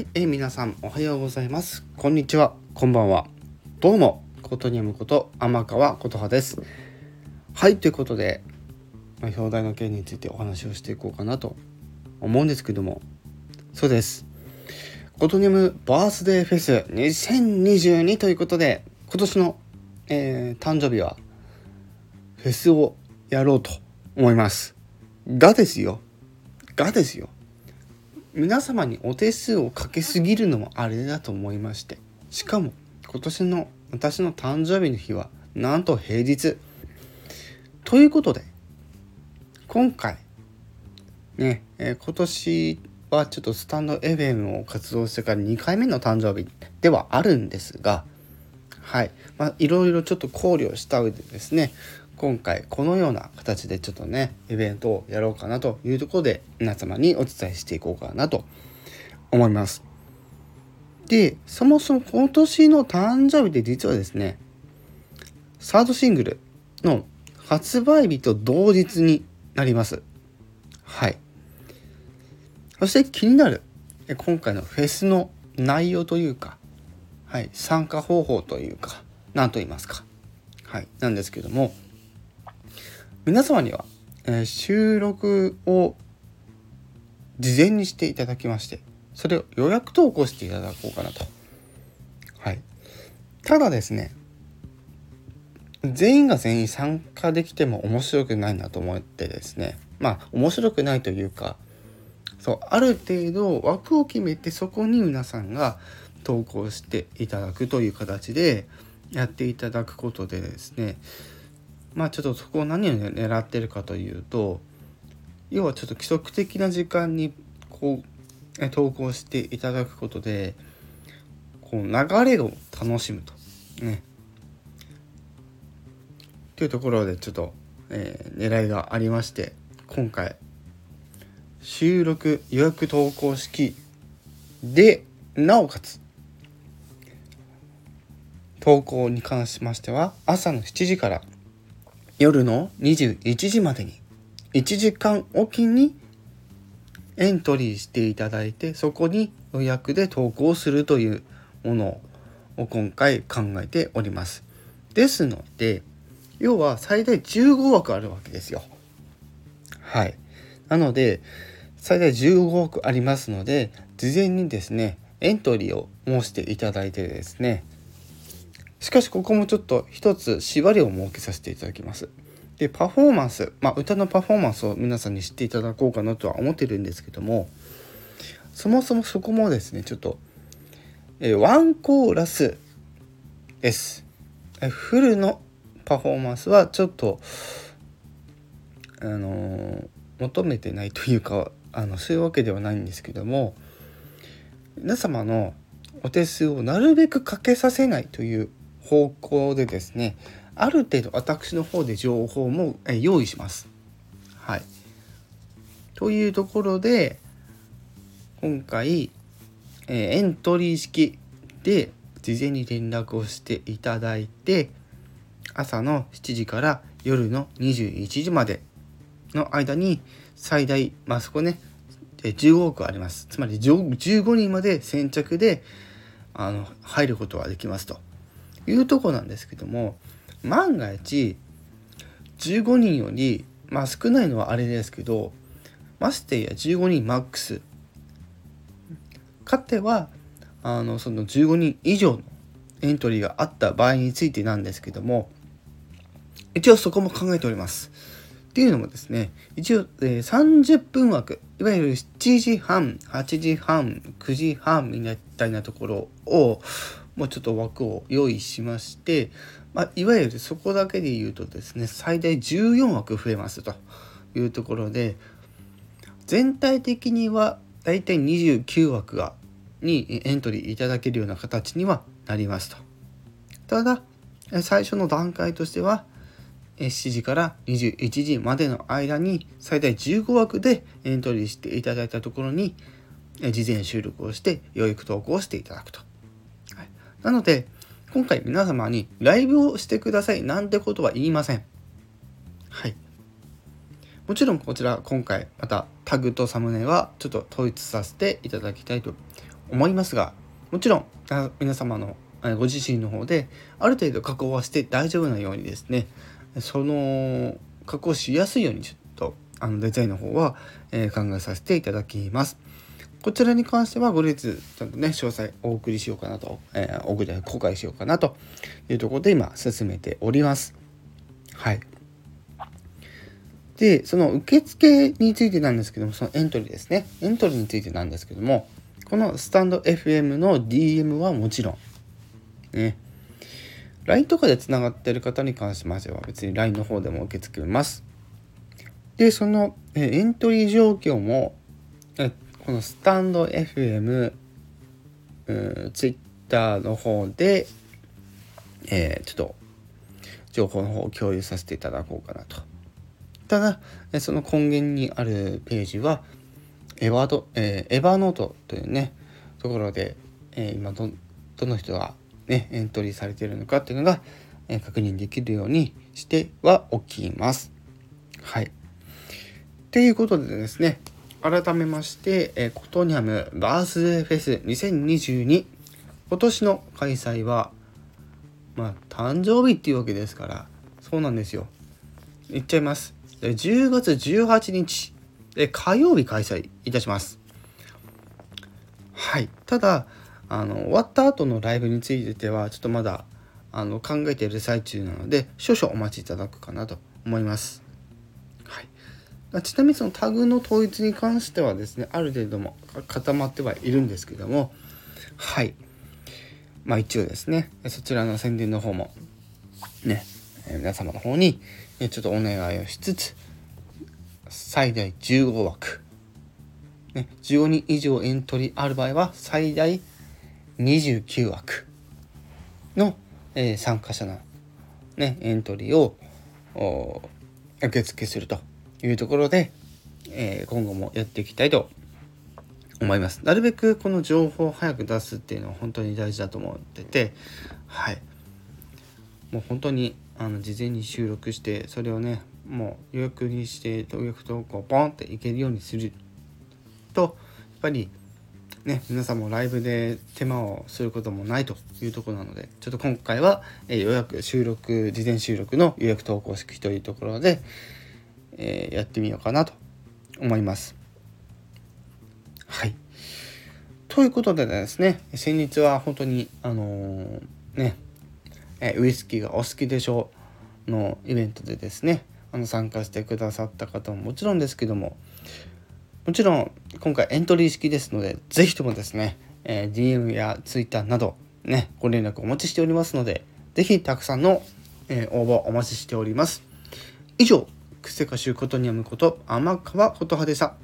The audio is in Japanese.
はい、えー、皆さんおはようございます。こんにちは、こんばんは。どうも、ことにむこと天川琴葉です。はい、ということで、まあ、表題の件についてお話をしていこうかなと思うんですけども、そうです。ことにむバースデーフェス2022ということで、今年の、えー、誕生日はフェスをやろうと思います。がですよ。がですよ。皆様にお手数をかけすぎるのもあれだと思いましてしかも今年の私の誕生日の日はなんと平日。ということで今回ね、えー、今年はちょっとスタンド FM を活動してから2回目の誕生日ではあるんですがはい。まあいろいろちょっと考慮した上でですね今回このような形でちょっとねイベントをやろうかなというところで皆様にお伝えしていこうかなと思います。でそもそも今年の誕生日で実はですねサードシングルの発売日と同日になります。はい。そして気になる今回のフェスの内容というか、はい、参加方法というか何と言いますか、はい、なんですけども皆様には、えー、収録を事前にしていただきましてそれを予約投稿していただこうかなと。はい。ただですね全員が全員参加できても面白くないなと思ってですねまあ面白くないというかそうある程度枠を決めてそこに皆さんが投稿していただくという形でやっていただくことでですねまあちょっとそこを何を狙ってるかというと要はちょっと規則的な時間にこう投稿していただくことでこう流れを楽しむと。ね。というところでちょっと、えー、狙いがありまして今回収録予約投稿式でなおかつ投稿に関しましては朝の7時から夜の21時までに1時間おきにエントリーしていただいてそこに予約で投稿するというものを今回考えております。ですので要は最大15枠あるわけですよ。はい。なので最大15枠ありますので事前にですねエントリーを申していただいてですねしかしここもちょっと一つ縛りを設けさせていただきます。でパフォーマンス、まあ、歌のパフォーマンスを皆さんに知っていただこうかなとは思ってるんですけどもそもそもそこもですねちょっと、えワンコーラスです。えフルのパフォーマンスはちょっとあのー、求めてないというかあのそういうわけではないんですけども皆様のお手数をなるべくかけさせないという方向でですねある程度私の方で情報も用意します。はい、というところで今回、えエントリー式で事前に連絡をしていただいて朝の7時から夜の21時までの間に最大まあそこね15億あります。つまり15人まで先着であの入ることができますと。いうとこなんですけども万が一15人よりまあ少ないのはあれですけどましてや15人マックスかてはあのその15人以上のエントリーがあった場合についてなんですけども一応そこも考えております。っていうのもですね一応、えー、30分枠いわゆる7時半8時半9時半みたいなところをもうちょっと枠を用意しまして、まあ、いわゆるそこだけで言うとですね最大14枠増えますというところで全体的にはだいたい29枠がにエントリーいただけるような形にはなりますと。ただ最初の段階としては7時から21時までの間に最大15枠でエントリーしていただいたところに事前収録をして養育投稿をしていただくと。なので今回皆様にライブをしてくださいなんてことは言いません。はい。もちろんこちら今回またタグとサムネはちょっと統一させていただきたいと思いますがもちろん皆様のご自身の方である程度加工はして大丈夫なようにですねその加工しやすいようにちょっとあのデザインの方は、考えさせていただきます。こちらに関しては後日ちゃんとね詳細お送りしようかなと、えー、お送り公開しようかなというところで今進めております。はい。で、その受付についてなんですけども、そのエントリーですね。エントリーについてなんですけども、このスタンド FM の DM はもちろん、ね、LINE とかでつながってる方に関しましては別に LINE の方でも受け付けます。で、そのえエントリー状況もえこのスタンド FM、Twitter の方で、えー、ちょっと情報の方を共有させていただこうかなと。ただ、その根源にあるページは、エヴァド、えー、エヴァノートというね、ところで、えー、今ど、どの人がね、エントリーされているのかっていうのが、えー、確認できるようにしてはおきます。はい。っていうことでですね、改めまして、えー、コトニャムバースデーフェス2022今年の開催はまあ誕生日っていうわけですからそうなんですよ。言っちゃいます。10月18日え火曜日開催いたします。はい。ただあの終わった後のライブについてはちょっとまだあの考えている最中なので少々お待ちいただくかなと思います。ちなみにそのタグの統一に関してはですねある程度も固まってはいるんですけどもはい。まあ一応ですねそちらの宣伝の方もね皆様の方にちょっとお願いをしつつ最大15枠、ね、15人以上エントリーある場合は最大29枠の、えー、参加者の、ね、エントリーを受付すると。いうところで、えー、今後もやっていきたいと思います。なるべくこの情報を早く出すっていうのは本当に大事だと思ってて、はい。もう本当にあの事前に収録してそれをねもう予約にして予約投稿ポンっていけるようにするとやっぱりね、皆さんもライブで手間をすることもないというとこなので、ちょっと今回は、えー、予約収録、事前収録の予約投稿式というところで、えー、やってみようかなと思います。はい。ということでですね、先日は本当に、あのー、ね、えウイスキーがお好きでしょうのイベントでですね、あの参加してくださった方ももちろんですけども、もちろん今回エントリー式ですので、ぜひともですね、えー、DM や Twitter などね、ご連絡お待ちしておりますので、ぜひたくさんの、えー、応募お待ちしております。以上、くせかしゅうことにやむこと。甘皮こと派でさ。